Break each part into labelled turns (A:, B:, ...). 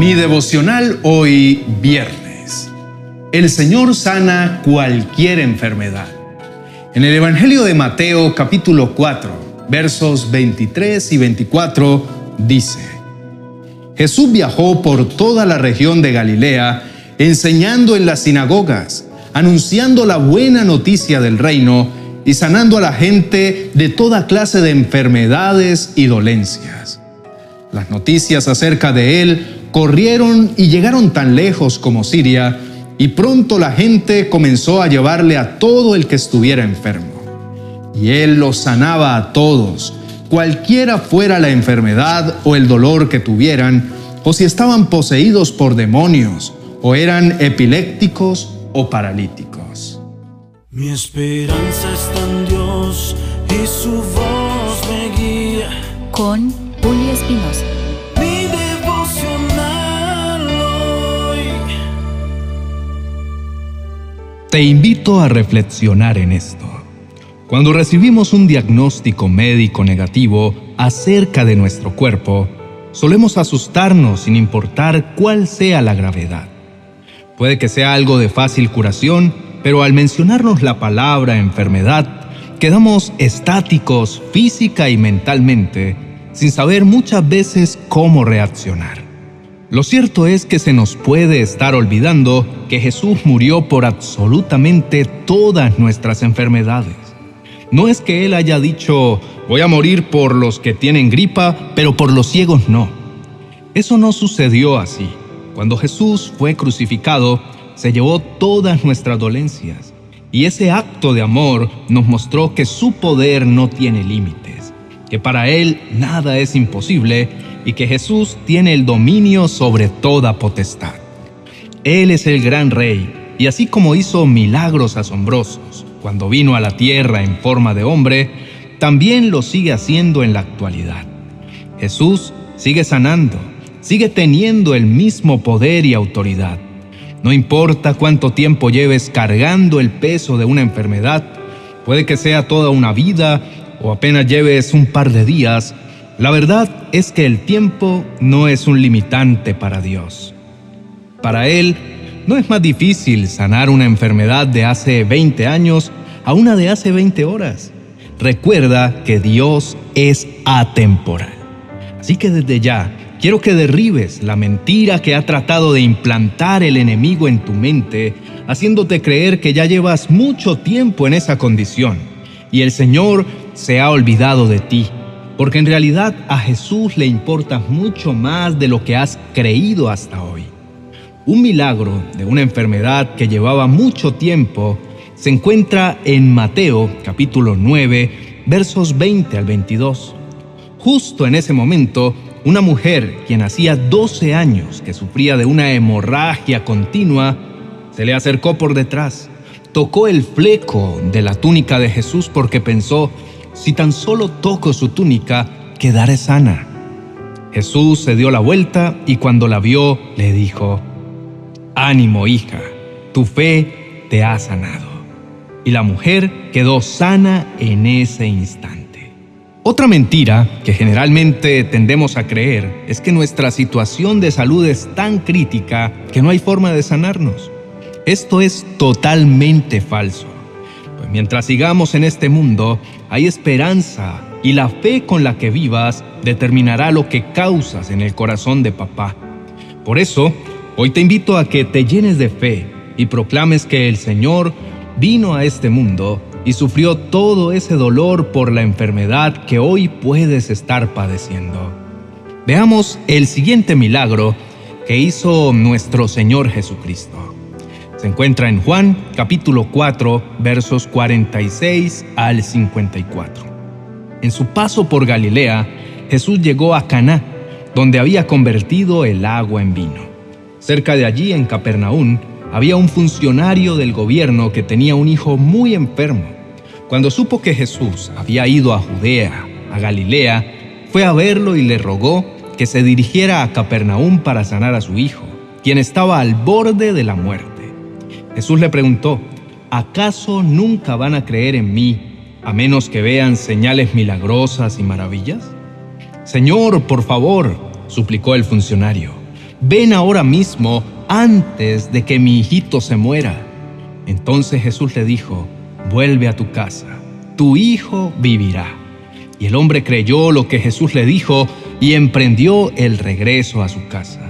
A: Mi devocional hoy viernes. El Señor sana cualquier enfermedad. En el Evangelio de Mateo capítulo 4, versos 23 y 24 dice, Jesús viajó por toda la región de Galilea, enseñando en las sinagogas, anunciando la buena noticia del reino y sanando a la gente de toda clase de enfermedades y dolencias. Las noticias acerca de él corrieron y llegaron tan lejos como Siria, y pronto la gente comenzó a llevarle a todo el que estuviera enfermo. Y él los sanaba a todos, cualquiera fuera la enfermedad o el dolor que tuvieran, o si estaban poseídos por demonios, o eran epilépticos o paralíticos.
B: Mi esperanza está en Dios y su voz me guía.
C: Con Julio Espinosa.
A: Te invito a reflexionar en esto. Cuando recibimos un diagnóstico médico negativo acerca de nuestro cuerpo, solemos asustarnos sin importar cuál sea la gravedad. Puede que sea algo de fácil curación, pero al mencionarnos la palabra enfermedad, quedamos estáticos física y mentalmente, sin saber muchas veces cómo reaccionar. Lo cierto es que se nos puede estar olvidando que Jesús murió por absolutamente todas nuestras enfermedades. No es que Él haya dicho, voy a morir por los que tienen gripa, pero por los ciegos no. Eso no sucedió así. Cuando Jesús fue crucificado, se llevó todas nuestras dolencias. Y ese acto de amor nos mostró que su poder no tiene límites, que para Él nada es imposible y que Jesús tiene el dominio sobre toda potestad. Él es el gran rey, y así como hizo milagros asombrosos cuando vino a la tierra en forma de hombre, también lo sigue haciendo en la actualidad. Jesús sigue sanando, sigue teniendo el mismo poder y autoridad. No importa cuánto tiempo lleves cargando el peso de una enfermedad, puede que sea toda una vida o apenas lleves un par de días, la verdad es que el tiempo no es un limitante para Dios. Para Él, no es más difícil sanar una enfermedad de hace 20 años a una de hace 20 horas. Recuerda que Dios es atemporal. Así que desde ya, quiero que derribes la mentira que ha tratado de implantar el enemigo en tu mente, haciéndote creer que ya llevas mucho tiempo en esa condición y el Señor se ha olvidado de ti porque en realidad a Jesús le importa mucho más de lo que has creído hasta hoy. Un milagro de una enfermedad que llevaba mucho tiempo se encuentra en Mateo capítulo 9 versos 20 al 22. Justo en ese momento, una mujer quien hacía 12 años que sufría de una hemorragia continua, se le acercó por detrás, tocó el fleco de la túnica de Jesús porque pensó, si tan solo toco su túnica, quedaré sana. Jesús se dio la vuelta y cuando la vio le dijo, Ánimo hija, tu fe te ha sanado. Y la mujer quedó sana en ese instante. Otra mentira que generalmente tendemos a creer es que nuestra situación de salud es tan crítica que no hay forma de sanarnos. Esto es totalmente falso. Pues mientras sigamos en este mundo, hay esperanza y la fe con la que vivas determinará lo que causas en el corazón de papá. Por eso, hoy te invito a que te llenes de fe y proclames que el Señor vino a este mundo y sufrió todo ese dolor por la enfermedad que hoy puedes estar padeciendo. Veamos el siguiente milagro que hizo nuestro Señor Jesucristo. Se encuentra en Juan capítulo 4 versos 46 al 54. En su paso por Galilea, Jesús llegó a Caná, donde había convertido el agua en vino. Cerca de allí, en Capernaum, había un funcionario del gobierno que tenía un hijo muy enfermo. Cuando supo que Jesús había ido a Judea, a Galilea, fue a verlo y le rogó que se dirigiera a Capernaum para sanar a su hijo, quien estaba al borde de la muerte. Jesús le preguntó, ¿acaso nunca van a creer en mí a menos que vean señales milagrosas y maravillas? Señor, por favor, suplicó el funcionario, ven ahora mismo antes de que mi hijito se muera. Entonces Jesús le dijo, vuelve a tu casa, tu hijo vivirá. Y el hombre creyó lo que Jesús le dijo y emprendió el regreso a su casa.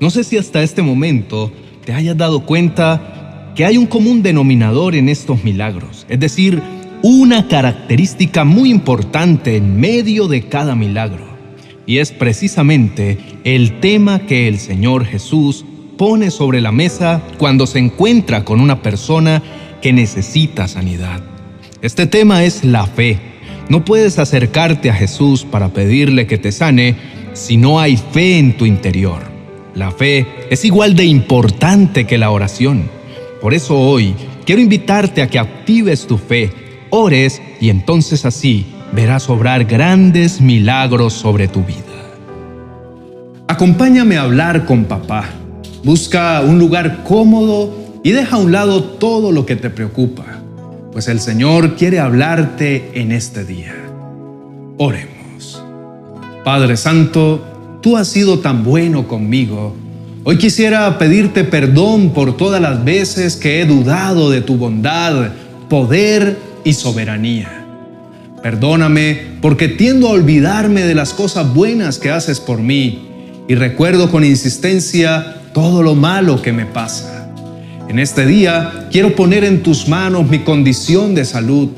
A: No sé si hasta este momento te hayas dado cuenta que hay un común denominador en estos milagros, es decir, una característica muy importante en medio de cada milagro, y es precisamente el tema que el Señor Jesús pone sobre la mesa cuando se encuentra con una persona que necesita sanidad. Este tema es la fe. No puedes acercarte a Jesús para pedirle que te sane si no hay fe en tu interior. La fe es igual de importante que la oración. Por eso hoy quiero invitarte a que actives tu fe, ores y entonces así verás obrar grandes milagros sobre tu vida. Acompáñame a hablar con papá. Busca un lugar cómodo y deja a un lado todo lo que te preocupa, pues el Señor quiere hablarte en este día. Oremos. Padre Santo, tú has sido tan bueno conmigo. Hoy quisiera pedirte perdón por todas las veces que he dudado de tu bondad, poder y soberanía. Perdóname porque tiendo a olvidarme de las cosas buenas que haces por mí y recuerdo con insistencia todo lo malo que me pasa. En este día quiero poner en tus manos mi condición de salud.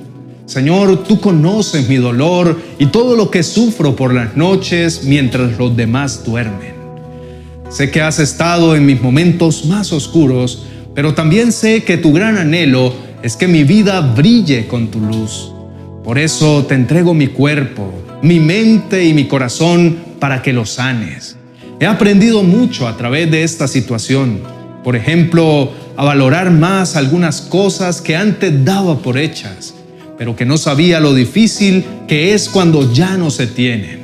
A: Señor, tú conoces mi dolor y todo lo que sufro por las noches mientras los demás duermen. Sé que has estado en mis momentos más oscuros, pero también sé que tu gran anhelo es que mi vida brille con tu luz. Por eso te entrego mi cuerpo, mi mente y mi corazón para que lo sanes. He aprendido mucho a través de esta situación. Por ejemplo, a valorar más algunas cosas que antes daba por hechas, pero que no sabía lo difícil que es cuando ya no se tienen.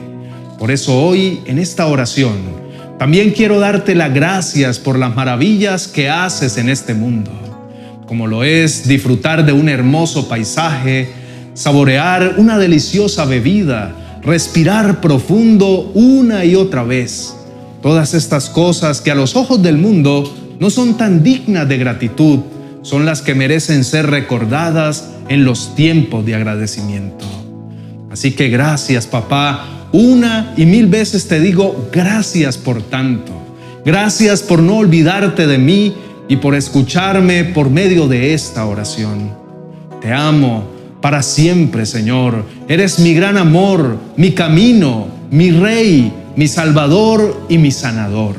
A: Por eso hoy, en esta oración, también quiero darte las gracias por las maravillas que haces en este mundo, como lo es disfrutar de un hermoso paisaje, saborear una deliciosa bebida, respirar profundo una y otra vez Todas estas cosas que a los ojos del mundo no son tan dignas de gratitud, son las que merecen ser recordadas en los tiempos de agradecimiento. Así que gracias papá, una y mil veces te digo gracias por tanto. Gracias por no olvidarte de mí y por escucharme por medio de esta oración. Te amo para siempre, Señor. Eres mi gran amor, mi camino, mi rey, mi Salvador y mi Sanador.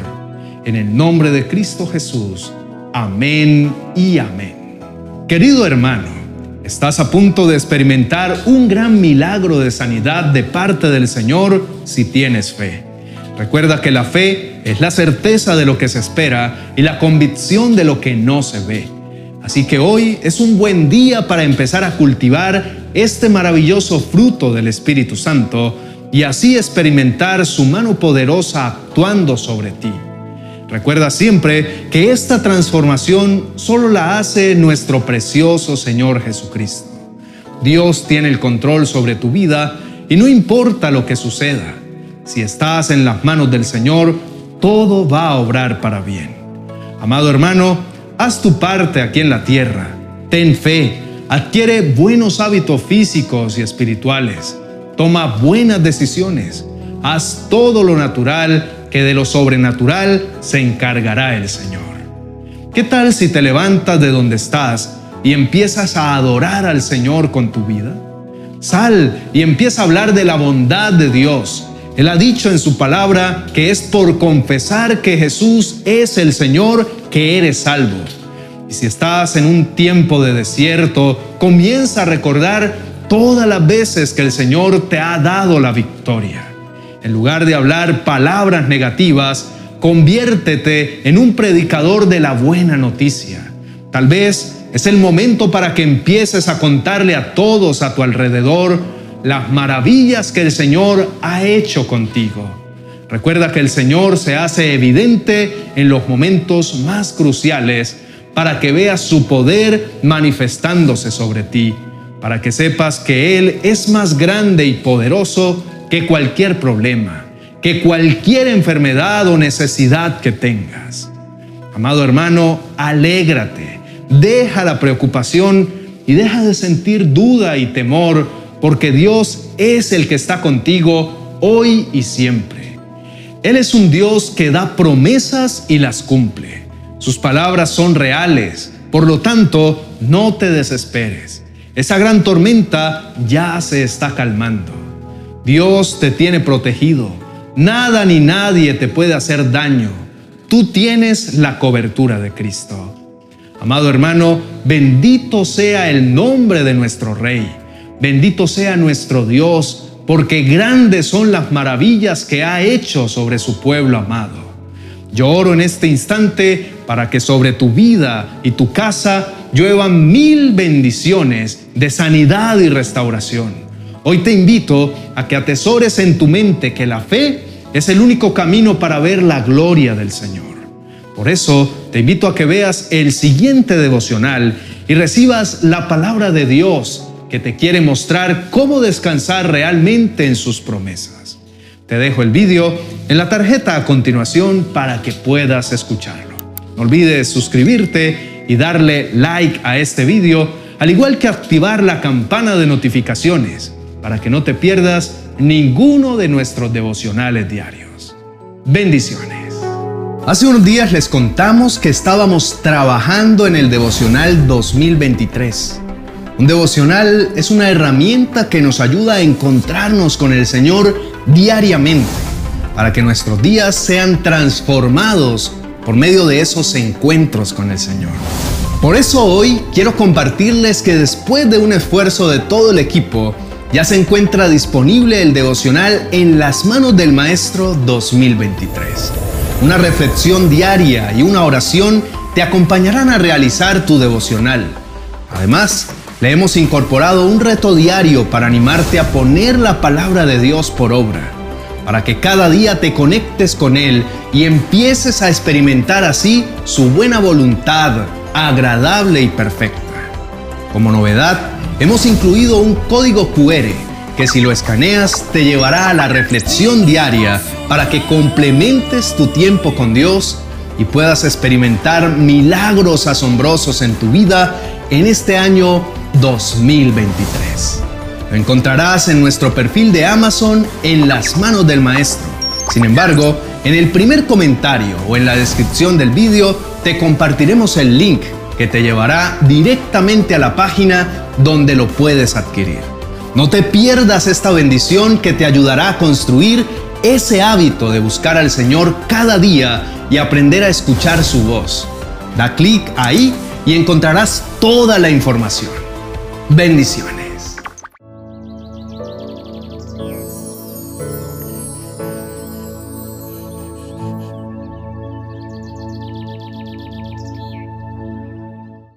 A: En el nombre de Cristo Jesús. Amén y amén. Querido hermano, estás a punto de experimentar un gran milagro de sanidad de parte del Señor si tienes fe. Recuerda que la fe es la certeza de lo que se espera y la convicción de lo que no se ve. Así que hoy es un buen día para empezar a cultivar este maravilloso fruto del Espíritu Santo y así experimentar su mano poderosa actuando sobre ti. Recuerda siempre que esta transformación solo la hace nuestro precioso Señor Jesucristo. Dios tiene el control sobre tu vida y no importa lo que suceda. Si estás en las manos del Señor, todo va a obrar para bien. Amado hermano, haz tu parte aquí en la tierra. Ten fe, adquiere buenos hábitos físicos y espirituales Toma buenas decisiones. Haz todo lo natural, que de lo sobrenatural se encargará el Señor. ¿Qué tal si te levantas de donde estás y empiezas a adorar al Señor con tu vida? Sal y empieza a hablar de la bondad de Dios. Él ha dicho en su palabra que es por confesar que Jesús es el Señor que eres salvo. Y si estás en un tiempo de desierto, comienza a recordar todas las veces que el Señor te ha dado la victoria. En lugar de hablar palabras negativas, conviértete en un predicador de la buena noticia. Tal vez es el momento para que empieces a contarle a todos a tu alrededor las maravillas que el Señor ha hecho contigo. Recuerda que el Señor se hace evidente en los momentos más cruciales para que veas su poder manifestándose sobre ti para que sepas que Él es más grande y poderoso que cualquier problema, que cualquier enfermedad o necesidad que tengas. Amado hermano, alégrate, deja la preocupación y deja de sentir duda y temor, porque Dios es el que está contigo hoy y siempre. Él es un Dios que da promesas y las cumple. Sus palabras son reales, por lo tanto, no te desesperes. Esa gran tormenta ya se está calmando. Dios te tiene protegido. Nada ni nadie te puede hacer daño. Tú tienes la cobertura de Cristo. Amado hermano, bendito sea el nombre de nuestro Rey. Bendito sea nuestro Dios, porque grandes son las maravillas que ha hecho sobre su pueblo amado. Yo oro en este instante para que sobre tu vida y tu casa lluevan mil bendiciones de sanidad y restauración. Hoy te invito a que atesores en tu mente que la fe es el único camino para ver la gloria del Señor. Por eso te invito a que veas el siguiente devocional y recibas la palabra de Dios que te quiere mostrar cómo descansar realmente en sus promesas. Te dejo el vídeo en la tarjeta a continuación para que puedas escucharlo. No olvides suscribirte y darle like a este vídeo, al igual que activar la campana de notificaciones para que no te pierdas ninguno de nuestros devocionales diarios. Bendiciones. Hace unos días les contamos que estábamos trabajando en el devocional 2023. Un devocional es una herramienta que nos ayuda a encontrarnos con el Señor diariamente para que nuestros días sean transformados por medio de esos encuentros con el Señor. Por eso hoy quiero compartirles que después de un esfuerzo de todo el equipo, ya se encuentra disponible el devocional En las manos del Maestro 2023. Una reflexión diaria y una oración te acompañarán a realizar tu devocional. Además, le hemos incorporado un reto diario para animarte a poner la palabra de Dios por obra, para que cada día te conectes con Él y empieces a experimentar así su buena voluntad, agradable y perfecta. Como novedad, hemos incluido un código QR que si lo escaneas te llevará a la reflexión diaria para que complementes tu tiempo con Dios y puedas experimentar milagros asombrosos en tu vida en este año 2023. Lo encontrarás en nuestro perfil de Amazon en las manos del maestro. Sin embargo, en el primer comentario o en la descripción del vídeo te compartiremos el link que te llevará directamente a la página donde lo puedes adquirir. No te pierdas esta bendición que te ayudará a construir ese hábito de buscar al Señor cada día y aprender a escuchar su voz. Da clic ahí y encontrarás toda la información. Bendiciones.